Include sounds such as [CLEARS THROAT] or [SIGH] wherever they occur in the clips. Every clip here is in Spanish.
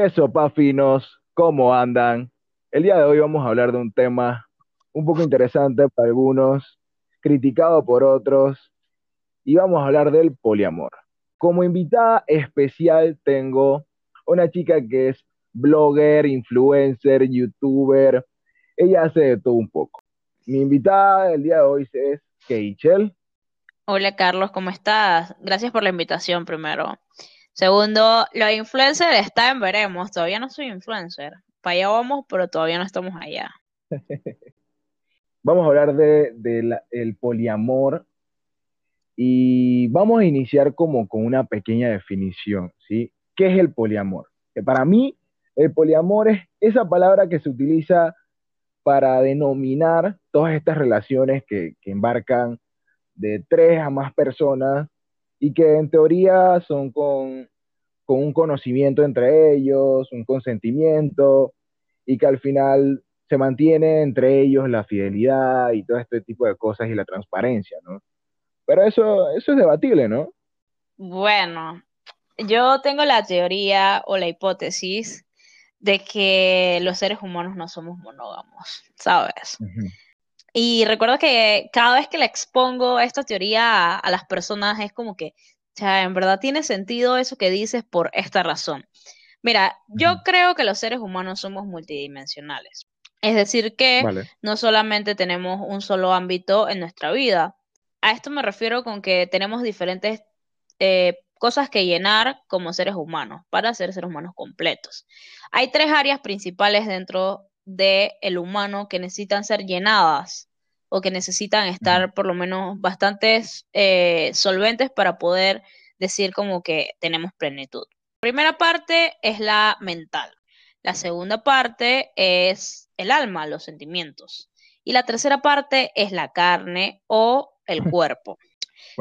¿Qué sopa finos? ¿Cómo andan? El día de hoy vamos a hablar de un tema un poco interesante para algunos, criticado por otros, y vamos a hablar del poliamor. Como invitada especial tengo una chica que es blogger, influencer, youtuber, ella hace de todo un poco. Mi invitada el día de hoy es Keichel. Hola Carlos, ¿cómo estás? Gracias por la invitación primero. Segundo, lo influencer está en veremos. Todavía no soy influencer. Para allá vamos, pero todavía no estamos allá. [LAUGHS] vamos a hablar del de, poliamor y vamos a iniciar como con una pequeña definición, ¿sí? ¿Qué es el poliamor? Que para mí, el poliamor es esa palabra que se utiliza para denominar todas estas relaciones que, que embarcan de tres a más personas y que en teoría son con, un conocimiento entre ellos, un consentimiento, y que al final se mantiene entre ellos la fidelidad y todo este tipo de cosas y la transparencia, ¿no? Pero eso, eso es debatible, ¿no? Bueno, yo tengo la teoría o la hipótesis de que los seres humanos no somos monógamos, ¿sabes? Y recuerdo que cada vez que le expongo esta teoría a, las personas es como que, ya, en verdad tiene sentido eso que dices por esta razón. Mira, yo creo que los seres humanos somos multidimensionales. Es decir, que no solamente tenemos un solo ámbito en nuestra vida. A esto me refiero con que tenemos diferentes eh, cosas que llenar como seres humanos para ser seres humanos completos. Hay tres áreas principales dentro del el humano que necesitan ser llenadas o que necesitan estar por lo menos bastante eh, solventes para poder decir como que tenemos plenitud. La primera parte es la mental. La segunda parte es el alma, los sentimientos. Y la tercera parte es la carne o el [LAUGHS] cuerpo.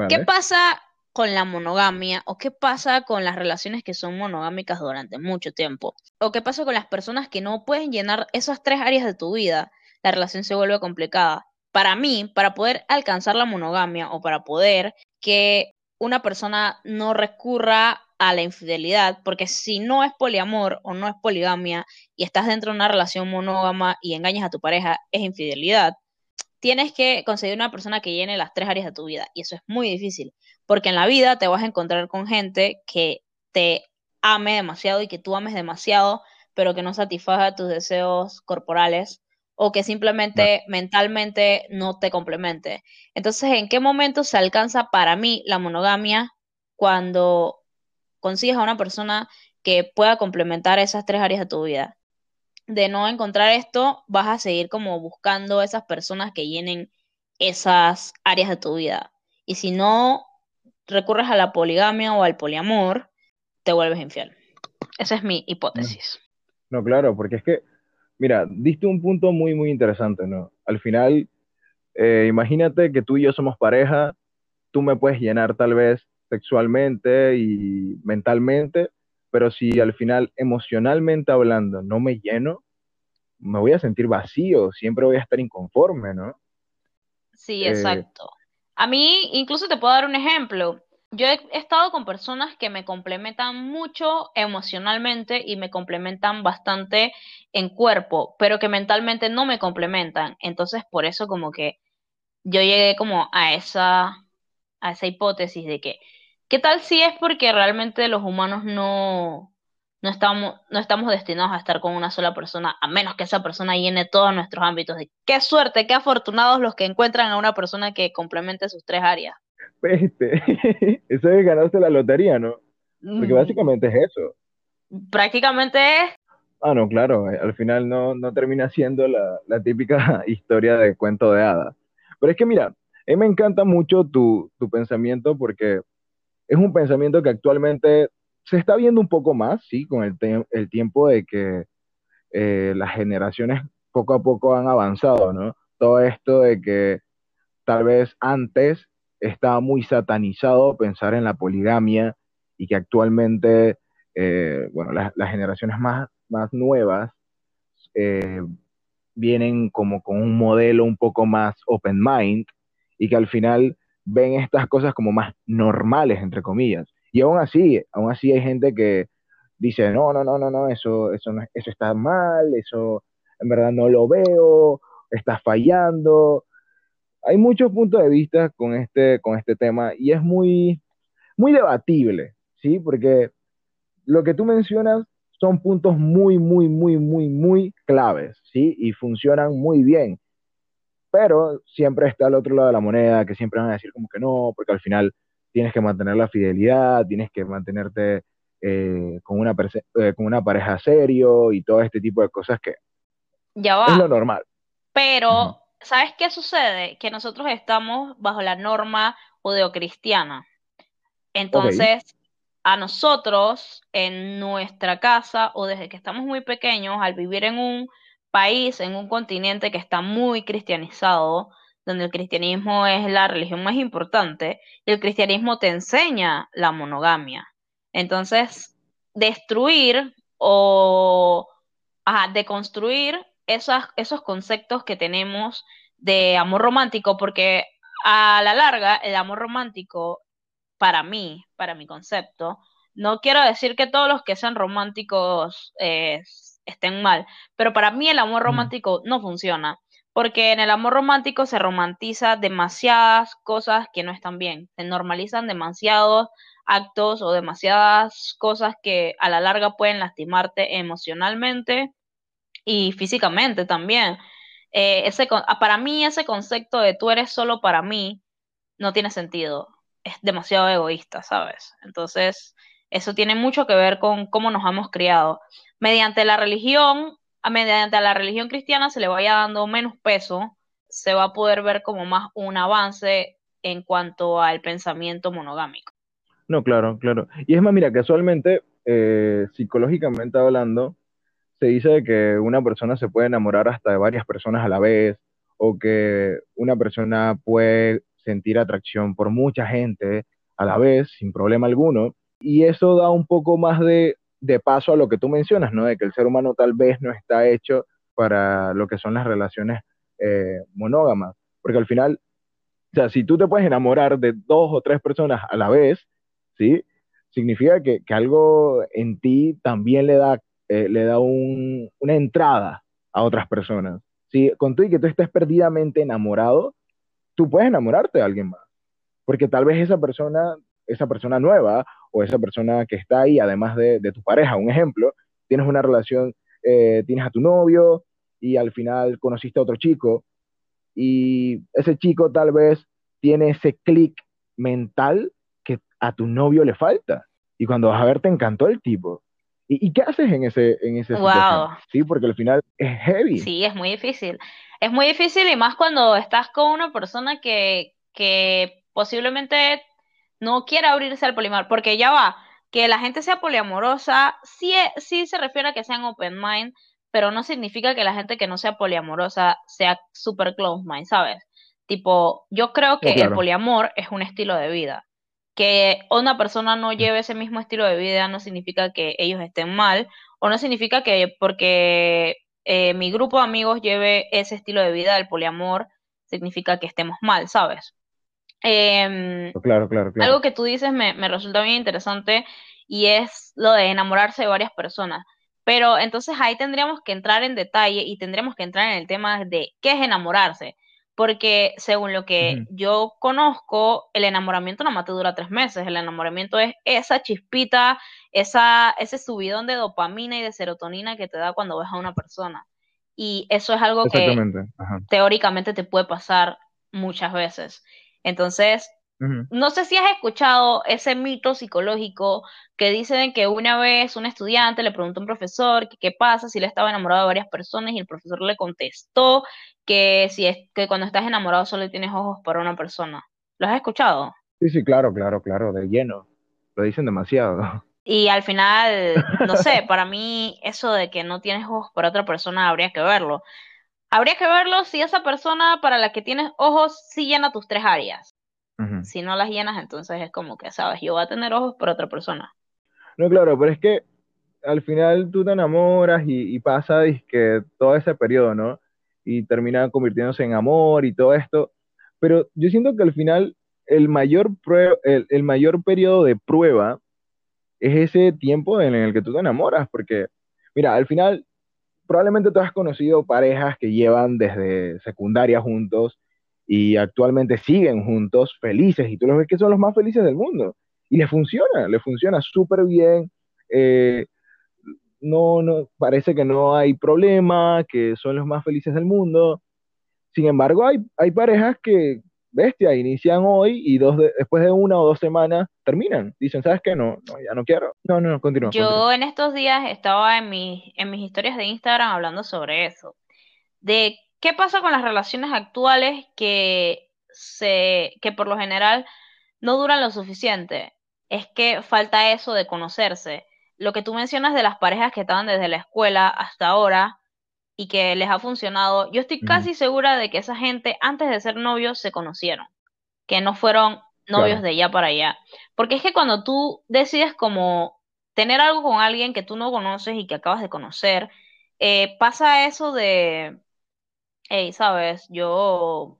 ¿Qué pasa con la monogamia o qué pasa con las relaciones que son monogámicas durante mucho tiempo o qué pasa con las personas que no pueden llenar esas tres áreas de tu vida, la relación se vuelve complicada. Para mí, para poder alcanzar la monogamia o para poder que una persona no recurra a la infidelidad, porque si no es poliamor o no es poligamia y estás dentro de una relación monógama y engañas a tu pareja, es infidelidad, tienes que conseguir una persona que llene las tres áreas de tu vida y eso es muy difícil porque en la vida te vas a encontrar con gente que te ame demasiado y que tú ames demasiado, pero que no satisfaga tus deseos corporales o que simplemente mentalmente no te complemente. Entonces, ¿en qué momento se alcanza para mí la monogamia cuando consigues a una persona que pueda complementar esas tres áreas de tu vida? De no encontrar esto, vas a seguir como buscando esas personas que llenen esas áreas de tu vida. Y si no recurres a la poligamia o al poliamor, te vuelves infiel. Esa es mi hipótesis. No, claro, porque es que, mira, diste un punto muy, muy interesante, ¿no? Al final, eh, imagínate que tú y yo somos pareja, tú me puedes llenar tal vez sexualmente y mentalmente, pero si al final emocionalmente hablando no me lleno, me voy a sentir vacío, siempre voy a estar inconforme, ¿no? Sí, eh, exacto. A mí, incluso te puedo dar un ejemplo. Yo he estado con personas que me complementan mucho emocionalmente y me complementan bastante en cuerpo, pero que mentalmente no me complementan. Entonces, por eso como que yo llegué como a esa, a esa hipótesis de que, ¿qué tal si es porque realmente los humanos no, no estamos, no estamos destinados a estar con una sola persona, a menos que esa persona llene todos nuestros ámbitos. De qué suerte, qué afortunados los que encuentran a una persona que complemente sus tres áreas. Este, [LAUGHS] eso es ganarse la lotería, ¿no? Porque básicamente es eso. Prácticamente es. Ah, no, claro, eh, al final no, no termina siendo la, la, típica [LAUGHS] historia de cuento de hadas. Pero es que mira, a mí me encanta mucho tu, tu pensamiento porque es un pensamiento que actualmente se está viendo un poco más, sí, con el, el tiempo de que eh, las generaciones poco a poco han avanzado, ¿no? Todo esto de que tal vez antes estaba muy satanizado pensar en la poligamia y que actualmente, eh, bueno, las generaciones más, más nuevas eh, vienen como con un modelo un poco más open mind y que al final ven estas cosas como más normales, entre comillas. Y aún así, aún así hay gente que, dice, no, no, no, no, no, eso, eso, no, eso está mal, eso en verdad no lo veo, está fallando. Hay muchos puntos de vista con este, con este tema y es muy, muy debatible, ¿sí? Porque lo que tú mencionas son puntos muy, muy, muy, muy, muy claves, ¿sí? Y funcionan muy bien. Pero siempre está el otro lado de la moneda, que siempre van a decir como que no, porque al final tienes que mantener la fidelidad, tienes que mantenerte eh, con, una eh, con una pareja serio y todo este tipo de cosas que ya va. es lo normal. Pero, ¿sabes qué sucede? Que nosotros estamos bajo la norma judeocristiana. Entonces, a nosotros, en nuestra casa o desde que estamos muy pequeños, al vivir en un país, en un continente que está muy cristianizado, donde el cristianismo es la religión más importante, y el cristianismo te enseña la monogamia. Entonces, destruir o deconstruir esos conceptos que tenemos de amor romántico, porque a la larga el amor romántico, para mí, para mi concepto, no quiero decir que todos los que sean románticos eh, estén mal, pero para mí el amor romántico no funciona, porque en el amor romántico se romantiza demasiadas cosas que no están bien, se normalizan demasiados actos o demasiadas cosas que a la larga pueden lastimarte emocionalmente y físicamente también. Eh, ese, para mí ese concepto de tú eres solo para mí no tiene sentido, es demasiado egoísta, ¿sabes? Entonces, eso tiene mucho que ver con cómo nos hemos criado. Mediante la religión, mediante la religión cristiana se le vaya dando menos peso, se va a poder ver como más un avance en cuanto al pensamiento monogámico. No, claro, claro. Y es más, mira, casualmente, eh, psicológicamente hablando, se dice que una persona se puede enamorar hasta de varias personas a la vez, o que una persona puede sentir atracción por mucha gente a la vez, sin problema alguno. Y eso da un poco más de, paso a lo que tú mencionas, ¿no? De que el ser humano tal vez no está hecho para lo que son las relaciones eh, monógamas. Porque al final, o sea, si tú te puedes enamorar de dos o tres personas a la vez, ¿sí? Significa que, algo en ti también le da, eh, le da una entrada a otras personas. ¿sí? Con tú y que tú estés perdidamente enamorado, tú puedes enamorarte de alguien más. Porque tal vez esa persona, esa persona nueva o esa persona que está ahí, además de, tu pareja, un ejemplo, tienes una relación, eh, tienes a tu novio y al final conociste a otro chico y ese chico tal vez tiene ese clic mental a tu novio le falta. Y cuando vas a ver, te encantó el tipo. ¿Y, qué haces en ese, en ese wow. Sí, porque al final es heavy. Sí, es muy difícil. Es muy difícil y más cuando estás con una persona que, que posiblemente no quiera abrirse al polimar, porque ya va, que la gente sea poliamorosa, sí, sí se refiere a que sean open mind, pero no significa que la gente que no sea poliamorosa sea super close mind, ¿sabes? Tipo, yo creo que el poliamor es un estilo de vida que una persona no lleve ese mismo estilo de vida no significa que ellos estén mal o no significa que porque eh, mi grupo de amigos lleve ese estilo de vida del poliamor significa que estemos mal, ¿sabes? Em, claro, claro, claro. Algo que tú dices me, me resulta bien interesante y es lo de enamorarse de varias personas. Pero entonces ahí tendríamos que entrar en detalle y tendríamos que entrar en el tema de qué es enamorarse porque según lo que yo conozco, el enamoramiento no más te dura tres meses, el enamoramiento es esa chispita, esa, ese subidón de dopamina y de serotonina que te da cuando ves a una persona. Y eso es algo que teóricamente te puede pasar muchas veces. Entonces, no sé si has escuchado ese mito psicológico que dicen que una vez un estudiante le preguntó a un profesor qué pasa si le estaba enamorado de varias personas y el profesor le contestó que si es que cuando estás enamorado solo tienes ojos para una persona. ¿Lo has escuchado? Sí, sí, claro, claro, claro, de lleno. Lo dicen demasiado. [LAUGHS] Y al final, no sé, para mí eso de que no tienes ojos para otra persona habría que verlo. Habría que verlo si esa persona para la que tienes ojos sí llena tus tres áreas. Si no las llenas, entonces es como que, sabes, yo voy a tener ojos para otra persona. No, claro, pero es que al final tú te enamoras y, pasa que todo ese periodo, ¿no? Y termina convirtiéndose en amor y todo esto. Pero yo siento que al final el mayor, el, mayor periodo de prueba es ese tiempo en el que tú te enamoras, porque, mira, al final, probablemente tú has conocido parejas que llevan desde secundaria juntos y actualmente siguen juntos, felices, y tú los ves que son los más felices del mundo. Y le funciona, le funciona súper bien. Eh, no, no, parece que no hay problema, que son los más felices del mundo. Sin embargo, hay, hay parejas que, bestia, inician hoy y dos después de una o dos semanas terminan. Dicen, ¿sabes qué? No, no ya no quiero. No, no, no, continúa. Yo en estos días estaba en, mi, en mis historias de Instagram hablando sobre eso. De qué pasa con las relaciones actuales que, se, que por lo general no duran lo suficiente. Es que falta eso de conocerse. Lo que tú mencionas de las parejas que estaban desde la escuela hasta ahora, y que les ha funcionado, yo estoy casi segura de que esa gente antes de ser novios se conocieron, que no fueron novios de allá para allá. Porque es que cuando tú decides como tener algo con alguien que tú no conoces y que acabas de conocer, eh, pasa eso de, hey, sabes, yo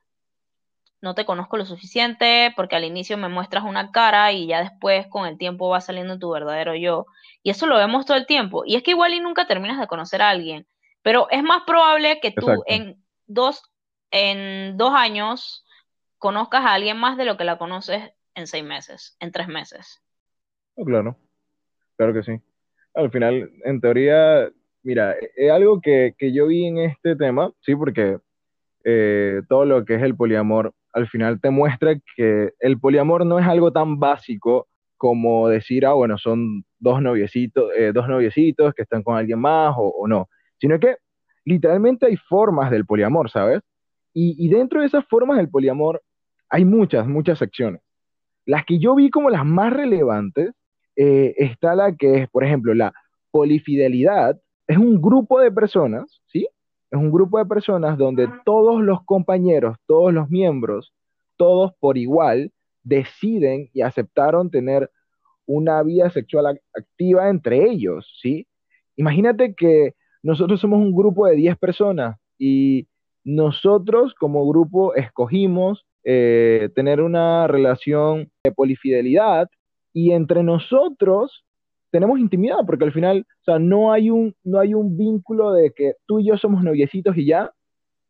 no te conozco lo suficiente porque al inicio me muestras una cara y ya después con el tiempo va saliendo tu verdadero yo. Y eso lo vemos todo el tiempo. Y es que igual y nunca terminas de conocer a alguien. Pero es más probable que tú en dos, en dos años conozcas a alguien más de lo que la conoces en seis meses, en tres meses. claro, claro que sí. Al final, en teoría, mira, es algo que, yo vi en este tema, sí, porque eh, todo lo que es el poliamor, al final te muestra que el poliamor no es algo tan básico como decir, ah, bueno, son dos noviecitos, eh, dos noviecitos que están con alguien más o no sino que literalmente hay formas del poliamor, ¿sabes? Y, dentro de esas formas del poliamor hay muchas, muchas secciones. Las que yo vi como las más relevantes eh, está la que es, por ejemplo, la polifidelidad. Es un grupo de personas, ¿sí? Es un grupo de personas donde todos los compañeros, todos los miembros, todos por igual deciden y aceptaron tener una vida sexual activa entre ellos, ¿sí? Imagínate que nosotros somos un grupo de 10 personas y nosotros como grupo escogimos eh, tener una relación de polifidelidad y entre nosotros tenemos intimidad, porque al final, o sea, no hay un, no hay un vínculo de que tú y yo somos noviecitos y ya,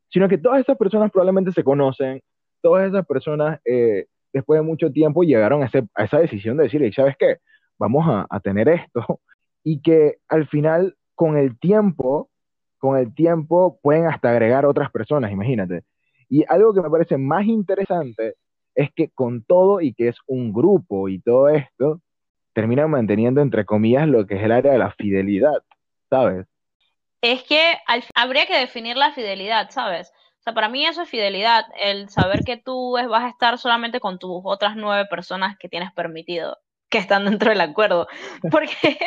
sino que todas esas personas probablemente se conocen, todas esas personas eh, después de mucho tiempo llegaron a, a, esa decisión de decir, ¿sabes qué? Vamos a, a tener esto. [LAUGHS] Y que al final con el tiempo, con el tiempo pueden hasta agregar otras personas, imagínate. Y algo que me parece más interesante es que con todo y que es un grupo y todo esto, terminan manteniendo entre comillas lo que es el área de la fidelidad, ¿sabes? Es que habría que definir la fidelidad, ¿sabes? O sea, para mí eso es fidelidad, el saber que tú vas a estar solamente con tus otras nueve personas que tienes permitido, que están dentro del acuerdo. [LAUGHS] Porque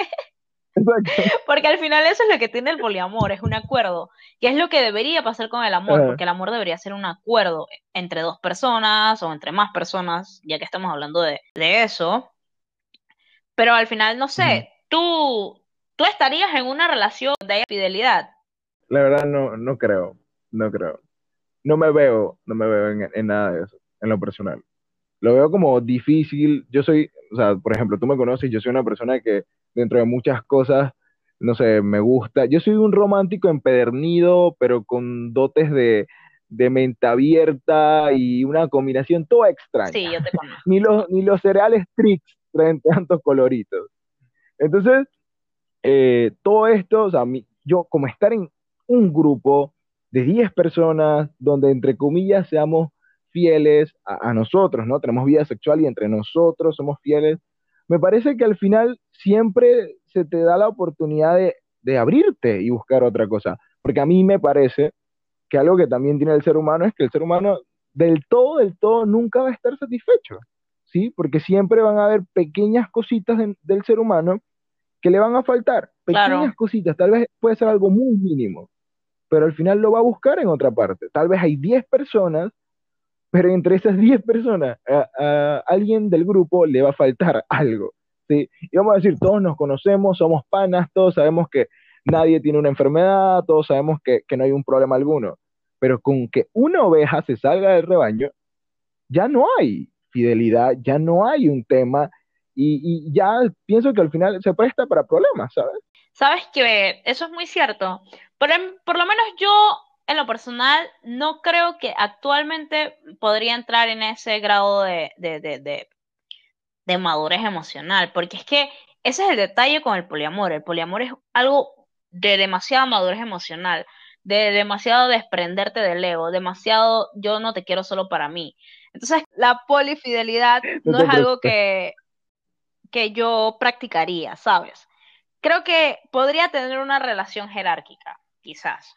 [LAUGHS] Porque al final eso es lo que tiene el poliamor, es un acuerdo, que es lo que debería pasar con el amor, porque el amor debería ser un acuerdo entre dos personas o entre más personas, ya que estamos hablando de, eso. Pero al final, no sé, tú, tú estarías en una relación de fidelidad. La verdad no, no creo, no creo. No me veo, no me veo en, en nada de eso, en lo personal. Lo veo como difícil. Yo soy, o sea, por ejemplo, tú me conoces, yo soy una persona que dentro de muchas cosas, no sé, me gusta. Yo soy un romántico empedernido, pero con dotes de, de mente abierta y una combinación toda extraña. Sí, yo te conozco. ni, los, ni los cereales Trix traen [LAUGHS] tantos coloritos. Entonces, eh, todo esto, o sea, yo como estar en un grupo de 10 personas, donde entre comillas seamos fieles a, a, nosotros, ¿no? Tenemos vida sexual y entre nosotros somos fieles me parece que al final siempre se te da la oportunidad de, abrirte y buscar otra cosa. Porque a mí me parece que algo que también tiene el ser humano es que el ser humano del todo, del todo, nunca va a estar satisfecho. ¿Sí? Porque siempre van a haber pequeñas cositas del ser humano que le van a faltar. Pequeñas cositas, tal vez puede ser algo muy mínimo, pero al final lo va a buscar en otra parte. Tal vez hay 10 personas pero entre esas 10 personas, a, alguien del grupo le va a faltar algo. Y vamos a decir, todos nos conocemos, somos panas, todos sabemos que nadie tiene una enfermedad, todos sabemos que, que no hay un problema alguno. Pero con que una oveja se salga del rebaño, ya no hay fidelidad, ya no hay un tema y, ya pienso que al final se presta para problemas, ¿sabes? Sabes que eso es muy cierto. Por, por lo menos yo, en lo personal, no creo que actualmente podría entrar en ese grado de, de madurez emocional, porque es que ese es el detalle con el poliamor. El poliamor es algo de demasiada madurez emocional, de demasiado desprenderte del ego, demasiado yo no te quiero solo para mí. Entonces, la polifidelidad [LAUGHS] no es algo [LAUGHS] que, que yo practicaría, ¿sabes? Creo que podría tener una relación jerárquica, quizás,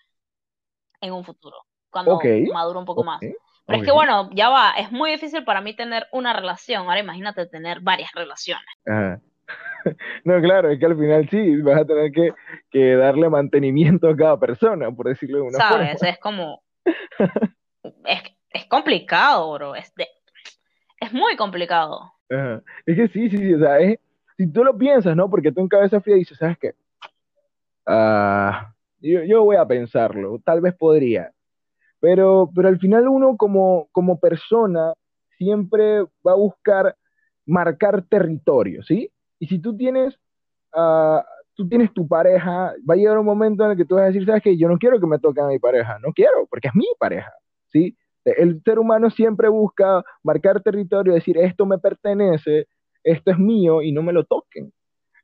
en un futuro, cuando maduro un poco más. Pero es que bueno, ya va, es muy difícil para mí tener una relación. Ahora imagínate tener varias relaciones. [LAUGHS] No, claro, es que al final sí, vas a tener que, que darle mantenimiento a cada persona, por decirlo de una forma. Sabes, es como... [LAUGHS] es, es complicado, bro. Es, es muy complicado. Es que sí, sí, sí, o sea, es, si tú lo piensas, ¿no? Porque tú en cabeza fría dices, ¿sabes qué? Ah, yo, yo, voy a pensarlo, tal vez podría. Pero, pero al final uno como, como persona siempre va a buscar marcar territorio, ¿sí? Y si tú tienes, uh, tú tienes tu pareja, va a llegar un momento en el que tú vas a decir, ¿sabes qué? Yo no quiero que me toque a mi pareja, no quiero, porque es mi pareja, ¿sí? El ser humano siempre busca marcar territorio, decir, esto me pertenece, esto es mío y no me lo toquen.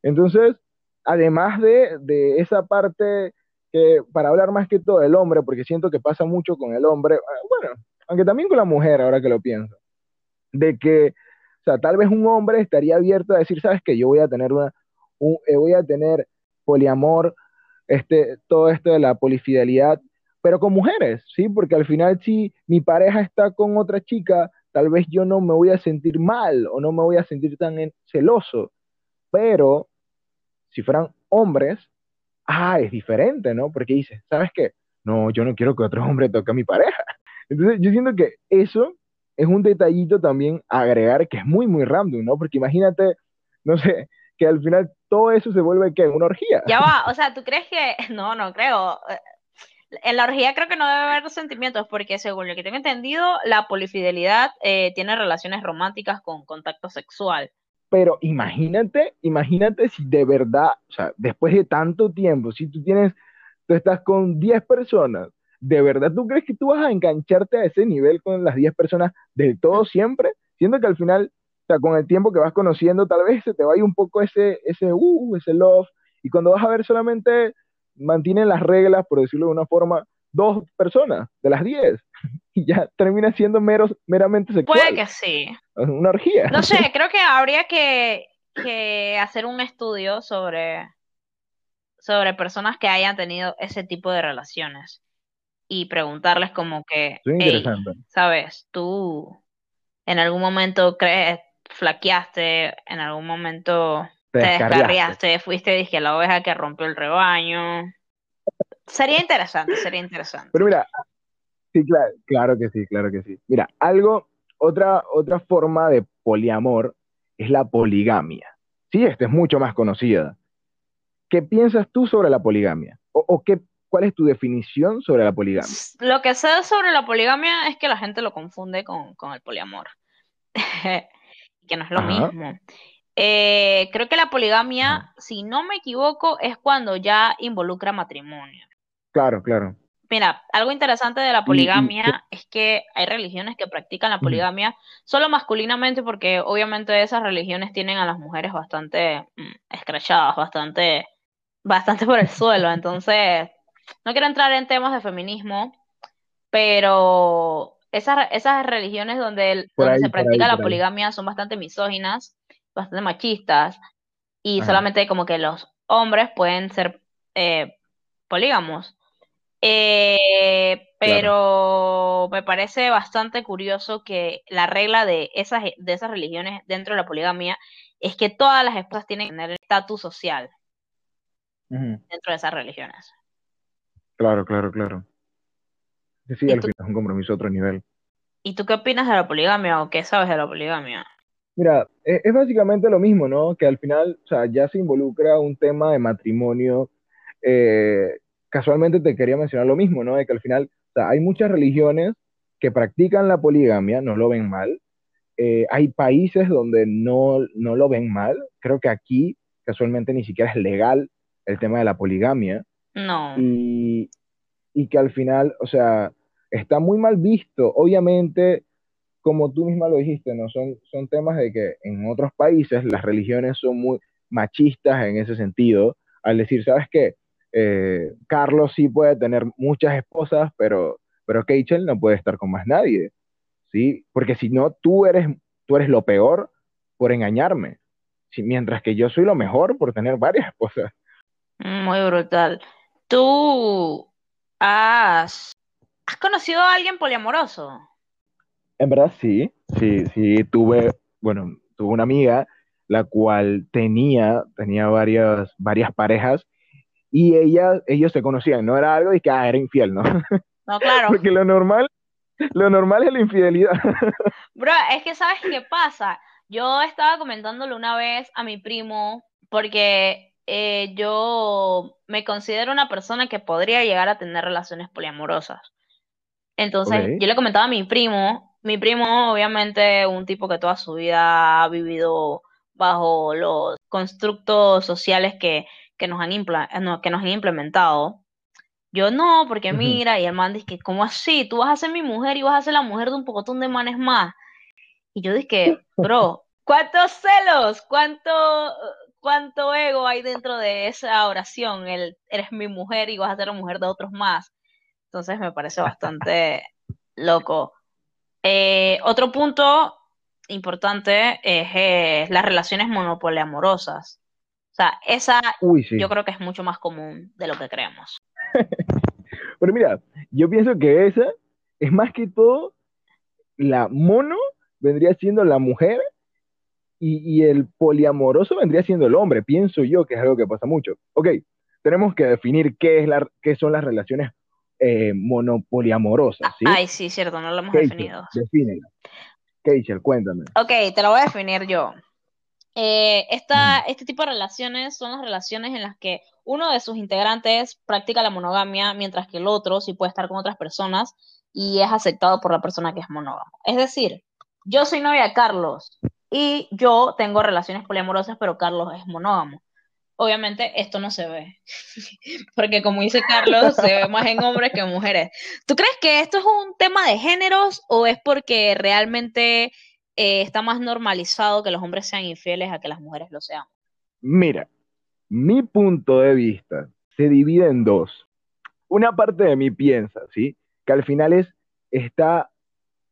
Entonces, además de, de esa parte que, para hablar más que todo del hombre, porque siento que pasa mucho con el hombre, ah, bueno, aunque también con la mujer, ahora que lo pienso, de que, o sea, tal vez un hombre estaría abierto a decir, sabes que yo voy a tener una, eh, voy a tener poliamor, este, todo esto de la polifidelidad, pero con mujeres, ¿sí? Porque al final si mi pareja está con otra chica, tal vez yo no me voy a sentir mal o no me voy a sentir tan celoso, pero si fueran hombres, ah, es diferente, ¿no? Porque dices, ¿sabes qué? No, yo no quiero que otro hombre toque a mi pareja. [LAUGHS] Entonces, yo siento que eso es un detallito también a agregar que es muy, muy random, ¿no? Porque imagínate, no sé, que al final todo eso se vuelve, ¿qué? Una orgía. Ya va, [LAUGHS] o sea, ¿tú crees que...? [LAUGHS] No, no creo en la orgía creo que no debe haber sentimientos, porque según lo que tengo entendido, la polifidelidad eh, tiene relaciones románticas con contacto sexual. Pero imagínate, imagínate si de verdad, o sea, después de tanto tiempo, si tú tienes, tú estás con 10 personas, ¿de verdad tú crees que tú vas a engancharte a ese nivel con las 10 personas del todo siempre? Siendo que al final, o sea, con el tiempo que vas conociendo, tal vez se te vaya un poco ese, ese, uh, ese love, y cuando vas a ver solamente mantienen las reglas, por decirlo de una forma, dos personas de las diez. [LAUGHS] Y ya termina siendo meros, meramente sexual. Puede que sí. Una orgía. No sé, [LAUGHS] creo que habría que, que hacer un estudio sobre, sobre personas que hayan tenido ese tipo de relaciones y preguntarles como que, ¿sabes? Tú en algún momento crees, flaqueaste, en algún momento te, descarriaste, fuiste dije la oveja que rompió el rebaño. Sería interesante, sería interesante. Pero mira, sí, claro, claro que sí, claro que sí. Mira, algo, otra, otra forma de poliamor es la poligamia. Sí, esta es mucho más conocida. ¿Qué piensas tú sobre la poligamia? ¿O, qué, cuál es tu definición sobre la poligamia? Lo que sé sobre la poligamia es que la gente lo confunde con, el poliamor. [LAUGHS] que no es lo mismo. Eh, creo que la poligamia, si no me equivoco, es cuando ya involucra matrimonio. Claro, claro. Mira, algo interesante de la poligamia es que hay religiones que practican la poligamia solo masculinamente porque obviamente esas religiones tienen a las mujeres bastante mm, escrachadas, bastante, bastante por el suelo. [LAUGHS] Entonces, no quiero entrar en temas de feminismo, pero esas, esas religiones donde, se practica la poligamia son bastante misóginas bastante machistas y solamente como que los hombres pueden ser eh, polígamos. Eh, pero me parece bastante curioso que la regla de esas, de esas religiones dentro de la poligamia es que todas las esposas tienen que tener estatus social dentro de esas religiones. Claro, claro, claro. Sí, al final es un compromiso a otro nivel. ¿Y tú qué opinas de la poligamia o qué sabes de la poligamia? Mira, e, es, básicamente lo mismo, ¿no? Que al final, o sea, ya se involucra un tema de matrimonio. Eh, casualmente te quería mencionar lo mismo, ¿no? De que al final, o sea, hay muchas religiones que practican la poligamia, no lo ven mal, eh, hay países donde no, no lo ven mal. Creo que aquí casualmente ni siquiera es legal el tema de la poligamia. No. Y, y que al final, o sea, está muy mal visto. Obviamente, como tú misma lo dijiste, ¿no? Son, son temas de que en otros países las religiones son muy machistas en ese sentido, al decir, ¿sabes qué? Eh, Carlos sí puede tener muchas esposas, pero, pero Kachel no puede estar con más nadie, ¿sí? Porque si no, tú eres, tú eres lo peor por engañarme, ¿sí? mientras que yo soy lo mejor por tener varias esposas. Muy brutal. ¿Tú has, has conocido a alguien poliamoroso? En verdad sí, sí, sí, tuve, bueno, tuve una amiga la cual tenía, tenía varias, varias parejas y ella, ellos se conocían, no era algo de que ah, era infiel, ¿no? [LAUGHS] No, claro. [LAUGHS] Porque lo normal, lo normal es la infidelidad. [LAUGHS] Bro, es que sabes qué pasa. Yo estaba comentándole una vez a mi primo porque eh, yo me considero una persona que podría llegar a tener relaciones poliamorosas. Entonces, yo le comentaba a mi primo, mi primo obviamente un tipo que toda su vida ha vivido bajo los constructos sociales que, que, nos, han que nos han implementado. Yo no, porque mira, y el man dice que, ¿cómo así? Tú vas a ser mi mujer y vas a ser la mujer de un pocotón de manes más. Y yo dije, bro, [LAUGHS] ¿cuántos celos? ¿Cuánto, cuánto ego hay dentro de esa oración? El, eres mi mujer y vas a ser la mujer de otros más. Entonces me parece bastante [LAUGHS] loco. Eh, otro punto importante es las relaciones monopoliamorosas. O sea, esa yo creo que es mucho más común de lo que creemos. [LAUGHS] Pero mira, yo pienso que esa es más que todo la mono vendría siendo la mujer y, el poliamoroso vendría siendo el hombre. Pienso yo que es algo que pasa mucho. Ok, tenemos que definir qué, es la, qué son las relaciones eh, monopoliamorosas. ¿sí? Ay, sí, cierto, no lo hemos definido. Defínela. Cuéntame. Ok, te lo voy a definir yo. Eh, este tipo de relaciones son las relaciones en las que uno de sus integrantes practica la monogamia, mientras que el otro sí puede estar con otras personas y es aceptado por la persona que es monógamo. Es decir, yo soy novia de Carlos y yo tengo relaciones poliamorosas, pero Carlos es monógamo obviamente esto no se ve, [LAUGHS] porque como dice Carlos, se ve más en hombres que en mujeres. ¿Tú crees que esto es un tema de géneros o es porque realmente eh, está más normalizado que los hombres sean infieles a que las mujeres lo sean? Mira, mi punto de vista se divide en dos. Una parte de mí piensa, ¿sí? Que al final es, está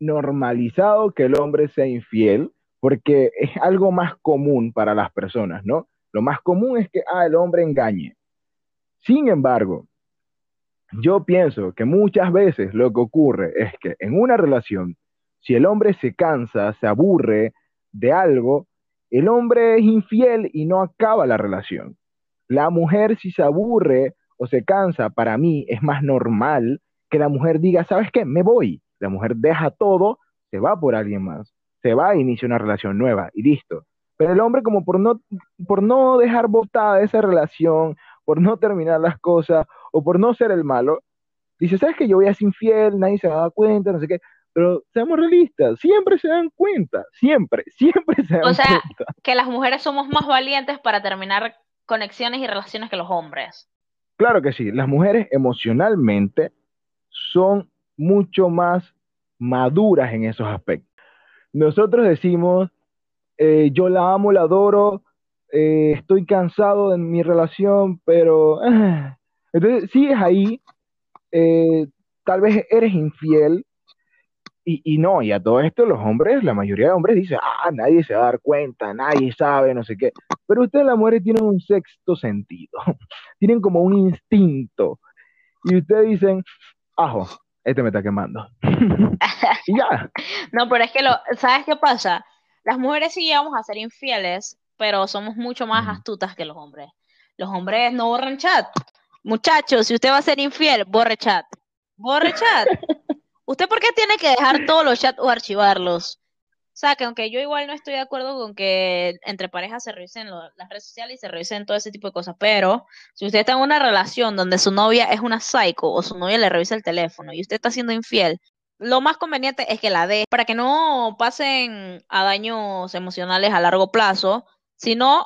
normalizado que el hombre sea infiel porque es algo más común para las personas, ¿no? Lo más común es que ah, el hombre engañe. Sin embargo, yo pienso que muchas veces lo que ocurre es que en una relación, si el hombre se cansa, se aburre de algo, el hombre es infiel y no acaba la relación. La mujer si se aburre o se cansa, para mí es más normal que la mujer diga, ¿sabes qué? Me voy. La mujer deja todo, se va por alguien más, se va e inicia una relación nueva y listo. Pero el hombre como por no, por no dejar botada esa relación, por no terminar las cosas o por no ser el malo, dice, ¿sabes que yo voy a ser infiel? Nadie se va dar cuenta, no sé qué. Pero seamos realistas, siempre se dan cuenta, siempre, [LAUGHS] siempre se dan cuenta. O sea, que las mujeres somos más valientes para terminar conexiones y relaciones que los hombres. Claro que sí, las mujeres emocionalmente son mucho más maduras en esos aspectos. Nosotros decimos, eh, yo la amo, la adoro, eh, estoy cansado de mi relación, pero... Ah, entonces sigues ahí, eh, tal vez eres infiel, y, y, no, y a todo esto los hombres, la mayoría de hombres dicen, ah, nadie se va a dar cuenta, nadie sabe, no sé qué. Pero ustedes las mujeres tienen un sexto sentido, [LAUGHS] tienen como un instinto. Y ustedes dicen, ajo, este me está quemando. [LAUGHS] y ya. [LAUGHS] No, pero es que lo, ¿sabes qué pasa? Las mujeres sí llegamos a ser infieles, pero somos mucho más astutas que los hombres. Los hombres no borran chat. Muchachos, si usted va a ser infiel, borre chat. Borre chat. ¿Usted por qué tiene que dejar todos los chats o archivarlos? O sea, que aunque yo igual no estoy de acuerdo con que entre parejas se revisen las redes sociales y se revisen todo ese tipo de cosas, pero si usted está en una relación donde su novia es una psycho o su novia le revisa el teléfono y usted está siendo infiel, lo más conveniente es que la dé para que no pasen a daños emocionales a largo plazo, sino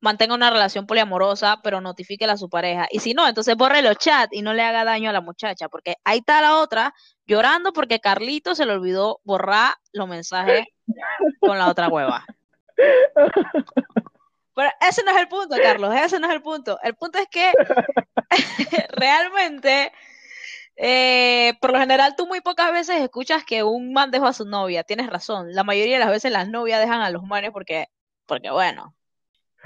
mantenga una relación poliamorosa, pero notifique a su pareja. Y si no, entonces borre los chats y no le haga daño a la muchacha, porque ahí está la otra llorando porque Carlito se le olvidó borrar los mensajes con la otra hueva. Pero ese no es el punto, Carlos, ese no es el punto. El punto es que [LAUGHS] realmente, eh, por lo general, tú muy pocas veces escuchas que un man dejó a su novia. Tienes razón. La mayoría de las veces las novias dejan a los manes porque, porque bueno.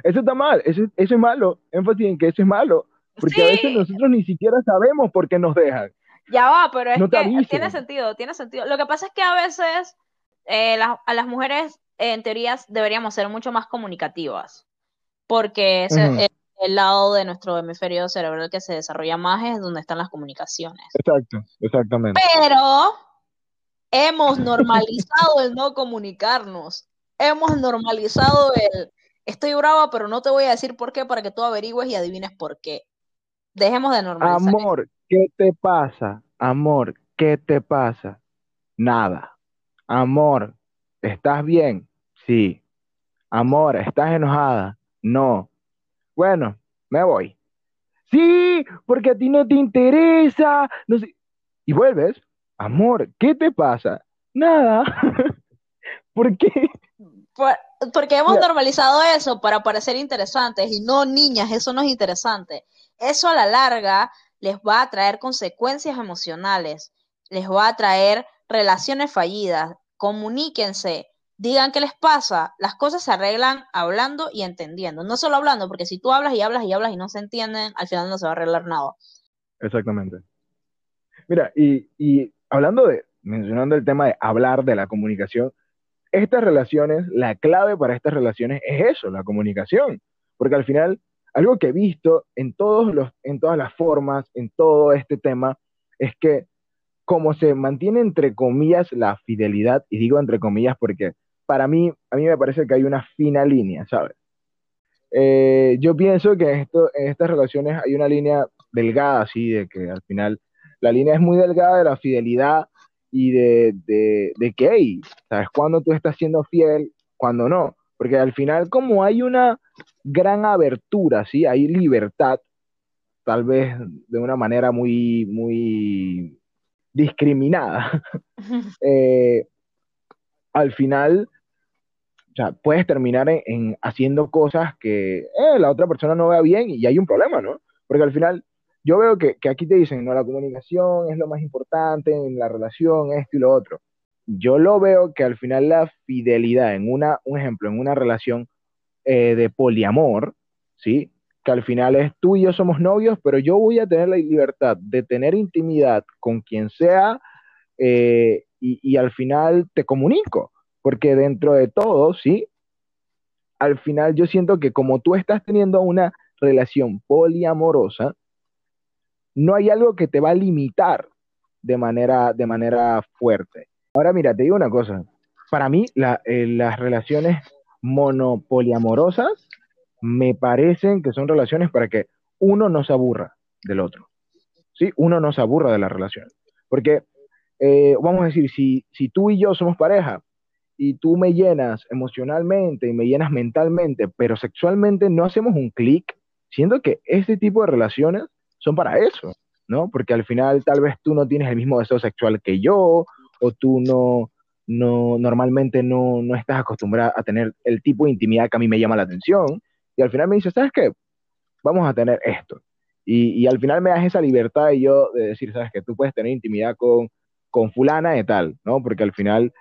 Eso está mal, eso, eso es malo. Énfasis en que eso es malo. Porque a veces nosotros ni siquiera sabemos por qué nos dejan. Ya va, pero es que tiene sentido, tiene sentido. Lo que pasa es que a veces eh, a las mujeres, en teorías, deberíamos ser mucho más comunicativas porque es el, lado de nuestro hemisferio cerebral que se desarrolla más es donde están las comunicaciones. Exacto, exactamente. Pero hemos normalizado el no comunicarnos. Hemos normalizado el estoy brava, pero no te voy a decir por qué para que tú averigües y adivines por qué. Dejemos de normalizar. Amor, ¿qué te pasa? Amor, ¿qué te pasa? Nada. Amor, ¿estás bien? Sí. Amor, ¿estás enojada? No. Bueno, me voy. Sí, porque a ti no te interesa. No sé. Y vuelves. Amor, ¿qué te pasa? Nada. [LAUGHS] ¿Por qué? Porque hemos normalizado eso para parecer interesantes y no, niñas, eso no es interesante. Eso a la larga les va a traer consecuencias emocionales, les va a traer relaciones fallidas. Comuníquense, digan qué les pasa. Las cosas se arreglan hablando y entendiendo. No solo hablando, porque si tú hablas y hablas y hablas y no se entienden, al final no se va a arreglar nada. Exactamente. Mira, y, y hablando de, mencionando el tema de hablar de la comunicación, estas relaciones, la clave para estas relaciones es eso, la comunicación. Porque al final, algo que he visto en, todos los, en todas las formas, en todo este tema, es que como se mantiene entre comillas la fidelidad, y digo entre comillas porque para mí, a mí me parece que hay una fina línea, ¿sabes? Eh, yo pienso que en, estas relaciones hay una línea delgada, así, de que al final la línea es muy delgada de la fidelidad y de, de, de que, ¿sabes? Cuando tú estás siendo fiel, cuando no. Porque al final, como hay una gran abertura, ¿sí? Hay libertad, tal vez de una manera muy, muy discriminada. [LAUGHS] eh, al final, o sea, puedes terminar en, haciendo cosas que eh, la otra persona no vea bien y hay un problema, ¿no? Porque al final, yo veo que, aquí te dicen, no, la comunicación es lo más importante en la relación, esto y lo otro. Yo lo veo que al final la fidelidad en una, un ejemplo, en una relación eh, de poliamor, ¿sí? Que al final es tú y yo somos novios, pero yo voy a tener la libertad de tener intimidad con quien sea eh, y, al final te comunico, porque dentro de todo, ¿sí? Al final yo siento que como tú estás teniendo una relación poliamorosa, no hay algo que te va a limitar de manera, de manera fuerte. Ahora mira, te digo una cosa, para mí eh, las relaciones monopoliamorosas me parecen que son relaciones para que uno no se aburra del otro, ¿sí? Uno no se aburra de la relación, porque eh, vamos a decir, si, si tú y yo somos pareja y tú me llenas emocionalmente y me llenas mentalmente, pero sexualmente no hacemos un clic, siento que este tipo de relaciones son para eso, ¿no? Porque al final tal vez tú no tienes el mismo deseo sexual que yo, o tú no, no normalmente no, no estás acostumbrada a tener el tipo de intimidad que a mí me llama la atención, y al final me dices, ¿sabes qué? Vamos a tener esto. Y, y al final me das esa libertad de yo de decir, ¿sabes qué? Tú puedes tener intimidad con, con fulana de tal, ¿no? Porque al final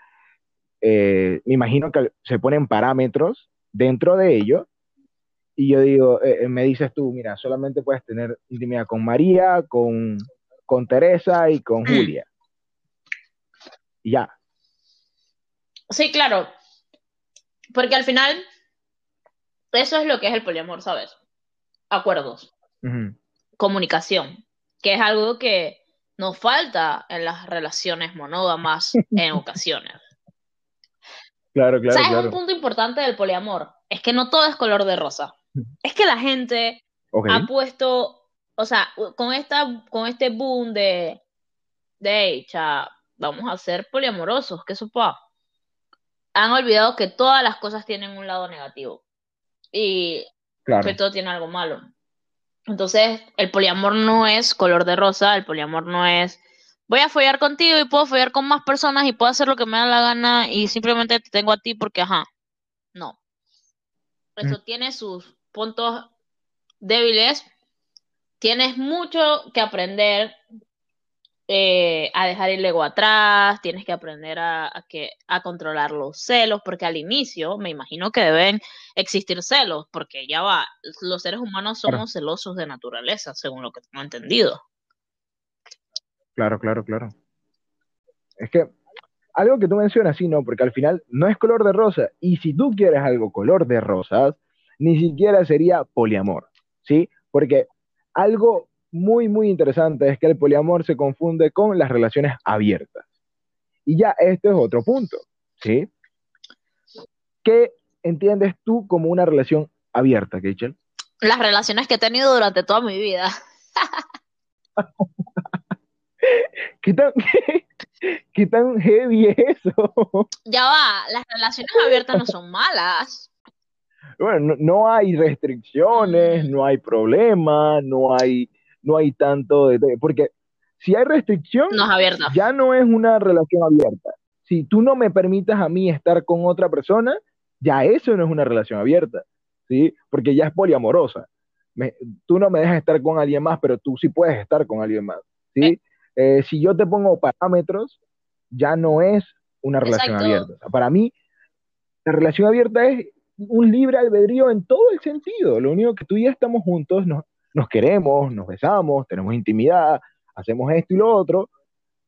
eh, me imagino que se ponen parámetros dentro de ello y yo digo, eh, eh, me dices tú, mira, solamente puedes tener intimidad con María, con, con Teresa y con mm. Julia. Y ya. Sí, claro. Porque al final, eso es lo que es el poliamor, ¿sabes? Acuerdos. Comunicación, que es algo que nos falta en las relaciones monógamas [LAUGHS] en ocasiones. Claro, claro. ¿Sabes un punto importante del poliamor? Es que no todo es color de rosa. Es que la gente ha puesto, o sea, con, esta, con este boom de, de hecha, vamos a ser poliamorosos, ¿qué supa? Han olvidado que todas las cosas tienen un lado negativo y que todo tiene algo malo. Entonces, el poliamor no es color de rosa, el poliamor no es voy a follar contigo y puedo follar con más personas y puedo hacer lo que me da la gana y simplemente te tengo a ti porque, ajá, no. Eso mm. tiene sus puntos débiles. Tienes mucho que aprender eh, a dejar el ego atrás, tienes que aprender a, que, a controlar los celos, porque al inicio me imagino que deben existir celos, porque ya va, los seres humanos somos celosos de naturaleza, según lo que tengo entendido. Claro, claro, claro. Es que algo que tú mencionas, sí, no, porque al final no es color de rosa. Y si tú quieres algo color de rosas, ni siquiera sería poliamor, ¿sí? Porque algo muy, muy interesante es que el poliamor se confunde con las relaciones abiertas. Y ya este es otro punto, ¿sí? ¿Qué entiendes tú como una relación abierta, Keichel? Las relaciones que he tenido durante toda mi vida. [LAUGHS] ¿Qué tan, [LAUGHS] qué, tan heavy es eso? Ya va, las relaciones abiertas no son malas. Bueno, no, hay restricciones, no hay problema, no hay, no hay tanto de... Porque si hay restricción, ya no es una relación abierta. Si tú no me permitas a mí estar con otra persona, ya eso no es una relación abierta, ¿sí? Porque ya es poliamorosa. tú no me dejas estar con alguien más, pero tú sí puedes estar con alguien más, ¿sí? Eh, eh, si yo te pongo parámetros, ya no es una relación abierta. para mí, la relación abierta es un libre albedrío en todo el sentido. Lo único que tú y yo estamos juntos, nos, nos queremos, nos besamos, tenemos intimidad, hacemos esto y lo otro,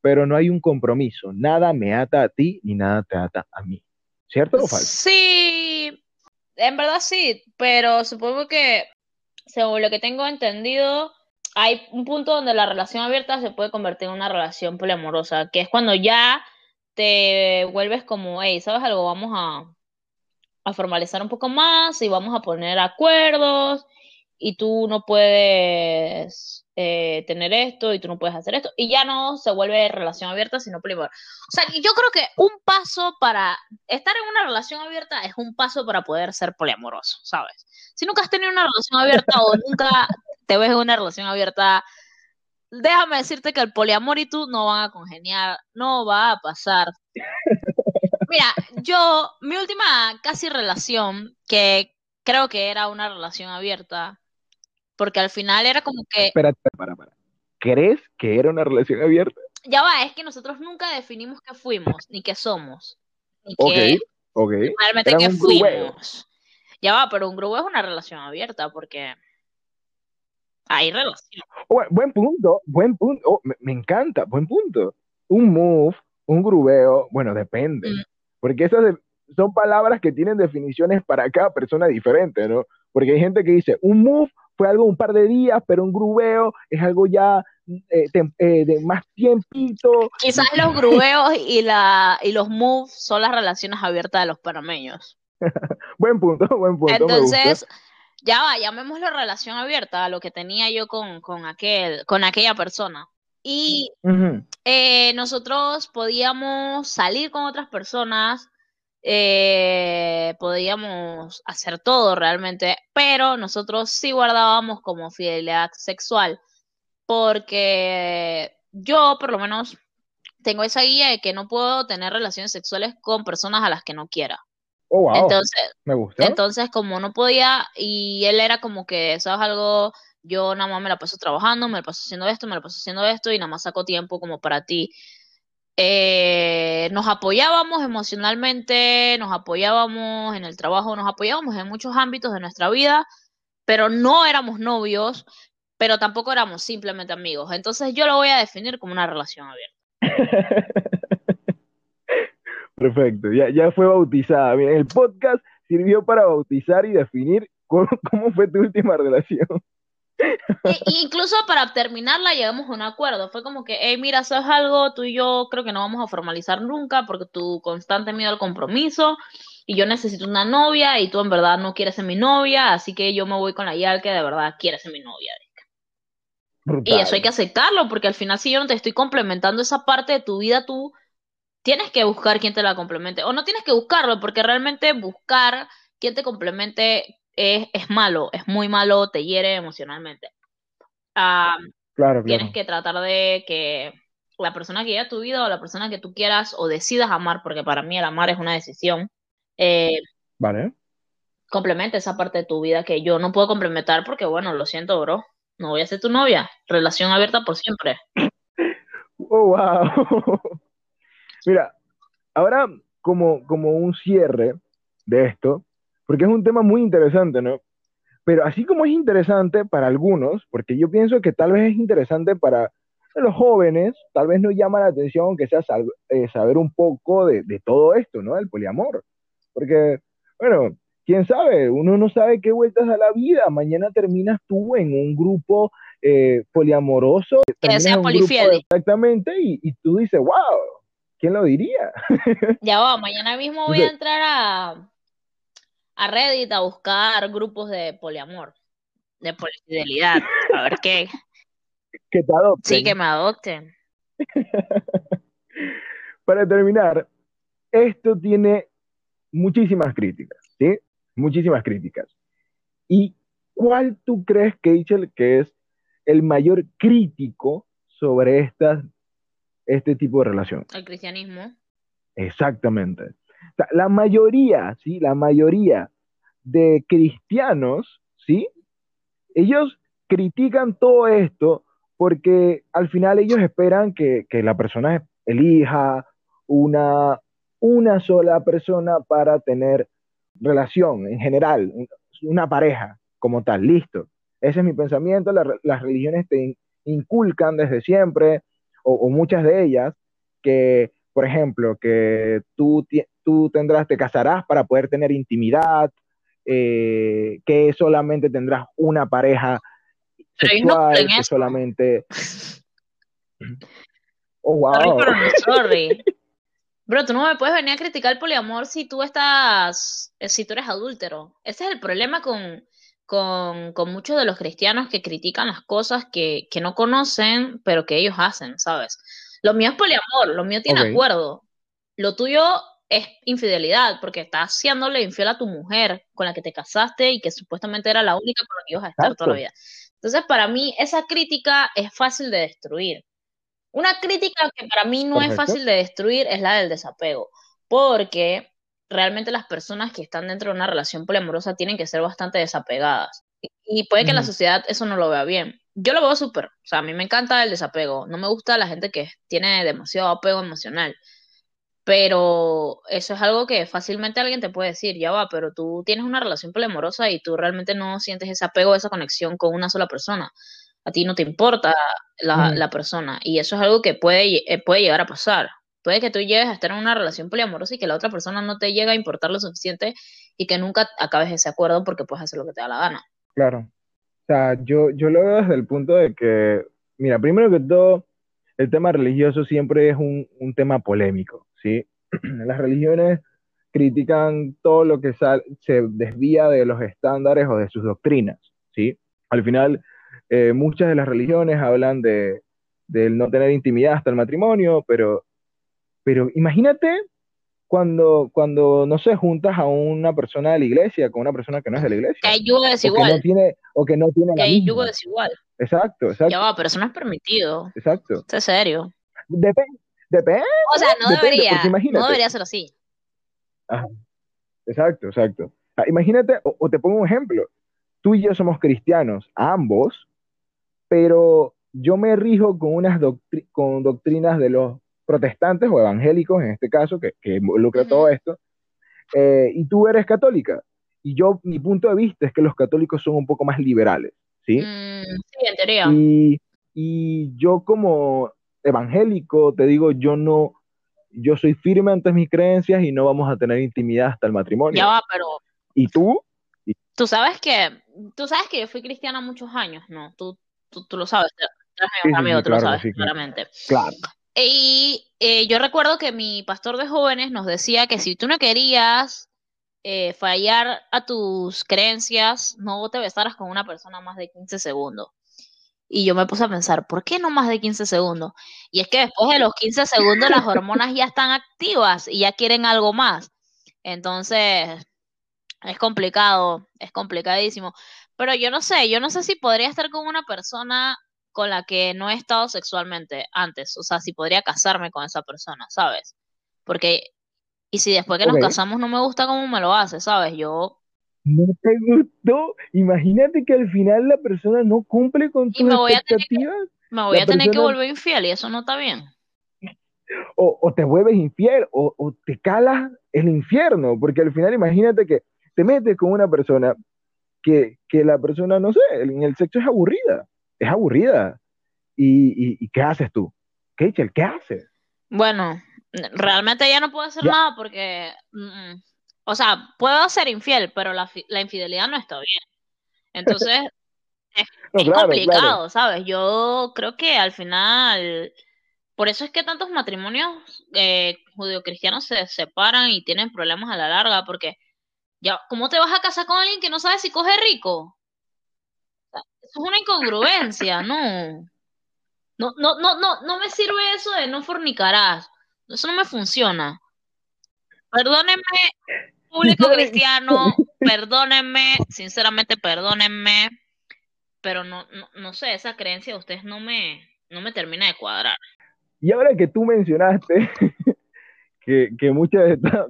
pero no hay un compromiso. Nada me ata a ti ni nada te ata a mí. ¿Cierto o falso? Sí, en verdad sí, pero supongo que, según lo que tengo entendido, hay un punto donde la relación abierta se puede convertir en una relación poliamorosa, que es cuando ya te vuelves como, hey, ¿sabes algo? Vamos a, a formalizar un poco más y vamos a poner acuerdos y tú no puedes eh, tener esto y tú no puedes hacer esto y ya no se vuelve relación abierta sino poliamor. O sea, yo creo que un paso para estar en una relación abierta es un paso para poder ser poliamoroso, ¿sabes? Si nunca has tenido una relación abierta o nunca te ves en una relación abierta, déjame decirte que el poliamor y tú no van a congeniar, no va a pasar. Mira, yo, mi última casi relación, que creo que era una relación abierta, porque al final era como que... Espérate, para, para. ¿Crees que era una relación abierta? Ya va, es que nosotros nunca definimos qué fuimos, ni qué somos. Ni qué, realmente qué fuimos. Ya va, pero un grupo es una relación abierta, porque hay relación. buen punto, buen punto. Oh, me, encanta, buen punto. Un move, un grubeo, bueno, depende. Mm. Porque esas son palabras que tienen definiciones para cada persona diferente, ¿no? Porque hay gente que dice, un move fue algo un par de días, pero un grubeo es algo ya eh, eh, de más tiempito. Quizás los grubeos y, la, y los moves son las relaciones abiertas de los panameños. [LAUGHS] buen punto, buen punto. Entonces, ya va, llamémoslo relación abierta a lo que tenía yo con, con, aquel, con aquella persona. Y eh, nosotros podíamos salir con otras personas, eh, podíamos hacer todo realmente, pero nosotros sí guardábamos como fidelidad sexual, porque yo por lo menos tengo esa guía de que no puedo tener relaciones sexuales con personas a las que no quiera. Oh, entonces, me gusta. Entonces, como no podía, y él era como que, ¿sabes algo? Yo nada más me la paso trabajando, me la paso haciendo esto, me la paso haciendo esto, y nada más saco tiempo como para ti. Eh, nos apoyábamos emocionalmente, nos apoyábamos en el trabajo, nos apoyábamos en muchos ámbitos de nuestra vida, pero no éramos novios, pero tampoco éramos simplemente amigos. Entonces yo lo voy a definir como una relación abierta. [LAUGHS] Perfecto, ya, ya fue bautizada. el podcast sirvió para bautizar y definir cómo, fue tu última relación. Incluso para terminarla llegamos a un acuerdo. Fue como que, hey, mira, sabes algo, tú y yo creo que no vamos a formalizar nunca porque tú constante miedo al compromiso y yo necesito una novia y tú en verdad no quieres ser mi novia, así que yo me voy con la Yal que de verdad quiere ser mi novia. Y eso hay que aceptarlo porque al final si yo no te estoy complementando esa parte de tu vida, tú tienes que buscar quien te la complemente. O no tienes que buscarlo, porque realmente buscar quien te complemente es, es malo, es muy malo, te hiere emocionalmente. claro, claro. Tienes que tratar de que la persona que llegue a tu vida o la persona que tú quieras o decidas amar, porque para mí el amar es una decisión, eh, vale. complemente esa parte de tu vida que yo no puedo complementar porque, bueno, lo siento, bro, no voy a ser tu novia, relación abierta por siempre. Oh, wow. [LAUGHS] Mira, ahora como, como un cierre de esto, porque es un tema muy interesante, ¿no? Pero así como es interesante para algunos, porque yo pienso que tal vez es interesante para los jóvenes, tal vez no llama la atención que sea eh, saber un poco de, de, todo esto, ¿no? El poliamor. Porque, bueno, quién sabe, uno no sabe qué vueltas a la vida. Mañana terminas tú en un grupo eh, poliamoroso. Que sea polifiel. Exactamente, y, y, tú dices, wow, ¿quién lo diría? [LAUGHS] ya va, mañana mismo voy a entrar a, a Reddit a buscar grupos de poliamor, de polifidelidad, a ver qué. [LAUGHS] Que te adopten. Sí, que me adopten. [LAUGHS] Para terminar, esto tiene muchísimas críticas, ¿sí? Muchísimas críticas. ¿Y cuál tú crees, Kachel, que es el mayor crítico sobre estas, este tipo de relación? El cristianismo. Exactamente. La mayoría, ¿sí? La mayoría de cristianos, ¿sí? Ellos critican todo esto porque al final ellos esperan que, la persona elija una, una sola persona para tener relación en general, una pareja como tal, listo. Ese es mi pensamiento, las religiones te inculcan desde siempre, o, muchas de ellas, que, por ejemplo, que tú, tú tendrás, te casarás para poder tener intimidad, eh, que solamente tendrás una pareja sexual, que solamente... [LAUGHS] Oh, wow. sorry. [LAUGHS] Bro, tú no me puedes venir a criticar el poliamor si tú estás, eh, si tú eres adúltero. Ese es el problema con, con, con muchos de los cristianos que critican las cosas que, que, no conocen, pero que ellos hacen, ¿sabes? Lo mío es poliamor, lo mío tiene acuerdo. Lo tuyo es infidelidad, porque estás haciéndole infiel a tu mujer con la que te casaste y que supuestamente era la única con la que ibas a estar toda la vida. Entonces, para mí, esa crítica es fácil de destruir. Una crítica que para mí no es fácil de destruir es la del desapego, porque realmente las personas que están dentro de una relación poliamorosa tienen que ser bastante desapegadas. Y puede que la sociedad eso no lo vea bien. Yo lo veo súper. O sea, a mí me encanta el desapego. No me gusta la gente que tiene demasiado apego emocional. Pero eso es algo que fácilmente alguien te puede decir, ya va, pero tú tienes una relación poliamorosa y tú realmente no sientes ese apego, esa conexión con una sola persona a ti no te importa la, la persona. Y eso es algo que puede, eh, puede llegar a pasar. Puede que tú llegues a estar en una relación poliamorosa y que la otra persona no te llegue a importar lo suficiente y que nunca acabes ese acuerdo porque puedes hacer lo que te da la gana. Claro. O sea, yo, yo lo veo desde el punto de que, mira, primero que todo, el tema religioso siempre es un, un tema polémico, ¿sí? [CLEARS THROAT] Las religiones critican todo lo que se desvía de los estándares o de sus doctrinas, ¿sí? Al final, eh, muchas de las religiones hablan de, del no tener intimidad hasta el matrimonio, pero, pero imagínate cuando, cuando, no sé, juntas a una persona de la iglesia con una persona que no es de la iglesia. Que hay yugo desigual. O que no tiene, o que no tiene que hay yugo desigual. Exacto, exacto. Ya va, pero eso no es permitido. Exacto. es serio. Depende. Depende. O sea, no debería. No debería ser así. Exacto, exacto. Ah, imagínate, o, te pongo un ejemplo. Tú y yo somos cristianos, ambos, pero yo me rijo con unas con doctrinas de los protestantes o evangélicos, en este caso, que, que involucra todo esto, eh, y tú eres católica. Y yo, mi punto de vista es que los católicos son un poco más liberales, ¿sí? Mm, sí, en teoría. Y, y yo como evangélico, te digo, yo no, yo soy firme ante mis creencias y no vamos a tener intimidad hasta el matrimonio. Ya va, pero... ¿Y tú? Tú sabes que, tú sabes que yo fui cristiana muchos años, ¿no? Tú, tú, lo sabes, tú amigo, tú lo sabes claramente. Claro. Y eh, yo recuerdo que mi pastor de jóvenes nos decía que si tú no querías eh, fallar a tus creencias, no te besaras con una persona más de 15 segundos. Y yo me puse a pensar, ¿por qué no más de 15 segundos? Y es que después de los 15 segundos las hormonas ya están activas y ya quieren algo más. Entonces, es complicado, es complicadísimo. Pero yo no sé, yo no sé si podría estar con una persona con la que no he estado sexualmente antes. O sea, si podría casarme con esa persona, ¿sabes? Porque, y si después que nos casamos no me gusta cómo me lo hace, ¿sabes? Yo no te gustó. Imagínate que al final la persona no cumple con tus expectativas. me voy a tener que volver infiel y eso no está bien. [LAUGHS] O, te vuelves infiel o, te calas el infierno, porque al final imagínate que te metes con una persona que, la persona, no sé, en el sexo es aburrida, es aburrida. ¿Y, qué haces tú? Keichel, ¿qué haces? Bueno, realmente ya no puedo hacer nada porque... Mm, mm, o sea, puedo ser infiel, pero la, infidelidad no está bien. Entonces, [LAUGHS] es, complicado, ¿sabes? Yo creo que al final, por eso es que tantos matrimonios eh, judio-cristianos se separan y tienen problemas a la larga, porque ya, ¿cómo te vas a casar con alguien que no sabe si coge rico? Es una incongruencia, no. No, no, no, no, no me sirve eso de no fornicarás. Eso no me funciona. Perdónenme, público [LAUGHS] cristiano, perdónenme, sinceramente perdónenme, pero no, no, sé, esa creencia de ustedes no me, no me termina de cuadrar. Y ahora que tú mencionaste [LAUGHS] que, que muchos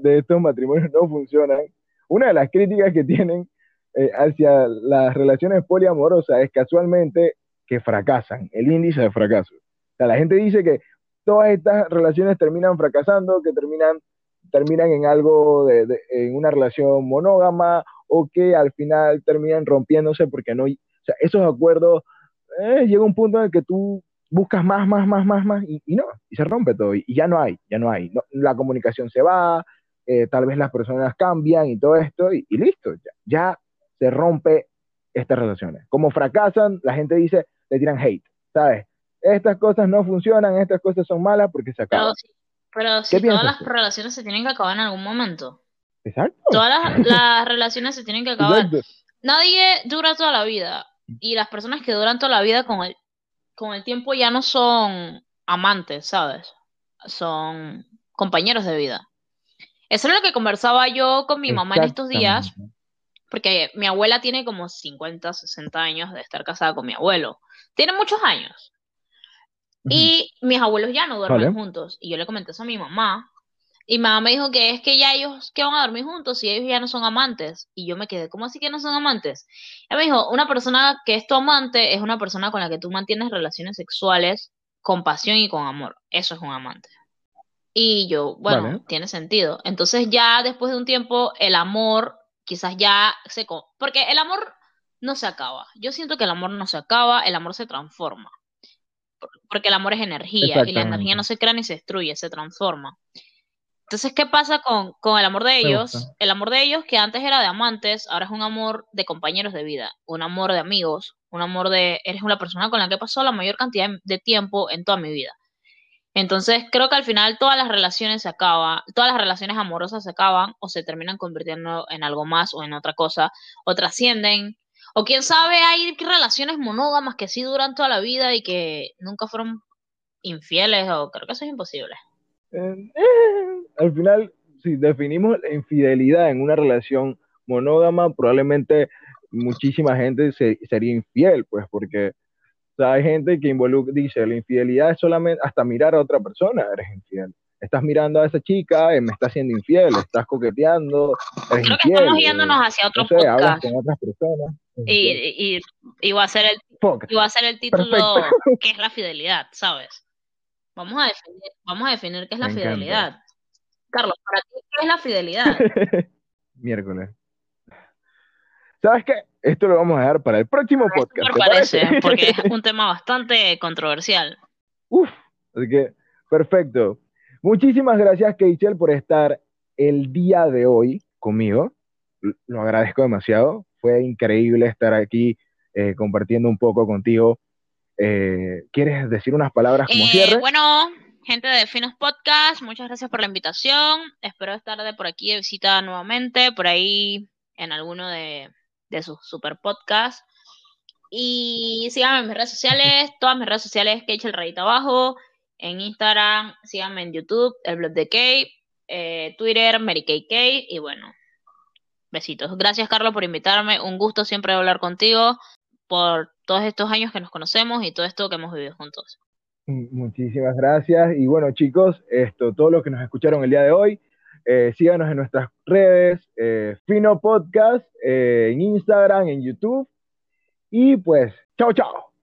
de, estos matrimonios no funcionan, una de las críticas que tienen eh, hacia las relaciones poliamorosas es casualmente que fracasan, el índice de fracaso. O sea, la gente dice que todas estas relaciones terminan fracasando, que terminan terminan en algo, de, en una relación monógama o que al final terminan rompiéndose porque no, o sea, esos acuerdos, eh, llega un punto en el que tú buscas más, más, más, más, más y, no, y se rompe todo y, ya no hay, ya no hay, la comunicación se va, eh, tal vez las personas cambian y todo esto y, listo, ya, ya se rompe estas relaciones. Como fracasan, la gente dice, le tiran hate, ¿sabes? Estas cosas no funcionan, estas cosas son malas porque se acaban. Pero si todas las relaciones se tienen que acabar en algún momento. Exacto. Todas las, [LAUGHS] relaciones se tienen que acabar. Nadie dura toda la vida. Y las personas que duran toda la vida con el, con el tiempo ya no son amantes, ¿sabes? Son compañeros de vida. Eso es lo que conversaba yo con mi mamá en estos días, porque mi abuela tiene como 50, 60 años de estar casada con mi abuelo. Tiene muchos años. Y mis abuelos ya no duermen juntos. Y yo le comenté eso a mi mamá. Y mamá me dijo que es que ya ellos que van a dormir juntos y ellos ya no son amantes. Y yo me quedé, ¿cómo así que no son amantes? Ella me dijo, una persona que es tu amante es una persona con la que tú mantienes relaciones sexuales con pasión y con amor. Eso es un amante. Y yo, bueno, tiene sentido. Entonces ya después de un tiempo, el amor quizás ya se... Porque el amor no se acaba. Yo siento que el amor no se acaba, el amor se transforma porque el amor es energía y la energía no se crea ni se destruye, se transforma. Entonces, ¿qué pasa con, el amor de ellos? El amor de ellos, que antes era de amantes, ahora es un amor de compañeros de vida, un amor de amigos, un amor de, eres una persona con la que he pasado la mayor cantidad de tiempo en toda mi vida. Entonces, creo que al final todas las relaciones se acaban, todas las relaciones amorosas se acaban o se terminan convirtiendo en algo más o en otra cosa, o trascienden o quién sabe, hay relaciones monógamas que sí duran toda la vida y que nunca fueron infieles, o creo que eso es imposible. Eh, [LAUGHS] al final, si definimos la infidelidad en una relación monógama, probablemente muchísima gente sería infiel, pues, porque hay gente que involucra, dice, la infidelidad es solamente hasta mirar a otra persona, eres infiel estás mirando a esa chica, me está haciendo infiel, estás coqueteando, eres Creo que estamos yéndonos hacia otro podcast. con otras personas. Y, y, y, va a ser el, y va a ser el título [LAUGHS] que es la fidelidad, ¿sabes? Vamos a definir, vamos a definir qué es la fidelidad. Carlos, para ti, ¿qué es la fidelidad? [LAUGHS] Miércoles. ¿Sabes qué? Esto lo vamos a dejar para el próximo podcast. Me parece, porque es un [LAUGHS] tema bastante controversial. Uf, así que, perfecto. Muchísimas gracias, Keichel, por estar el día de hoy conmigo. Lo agradezco demasiado. Fue increíble estar aquí eh, compartiendo un poco contigo. Eh, ¿Quieres decir unas palabras como eh, cierre? Bueno, gente de Finos Podcast, muchas gracias por la invitación. Espero estar de por aquí de visita nuevamente, por ahí en alguno de, de sus super podcasts. Y síganme en mis redes sociales, todas mis redes sociales, que el rayito abajo, en Instagram, síganme en YouTube, el blog de Kay, eh, Twitter, Mary Kay Kay, y bueno, besitos. Gracias, Carlos, por invitarme. Un gusto siempre hablar contigo por todos estos años que nos conocemos y todo esto que hemos vivido juntos. Muchísimas gracias. Y bueno, chicos, esto, todos los que nos escucharon el día de hoy, eh, síganos en nuestras redes, eh, Fino Podcast, en Instagram, en YouTube. Y pues, chao, chao.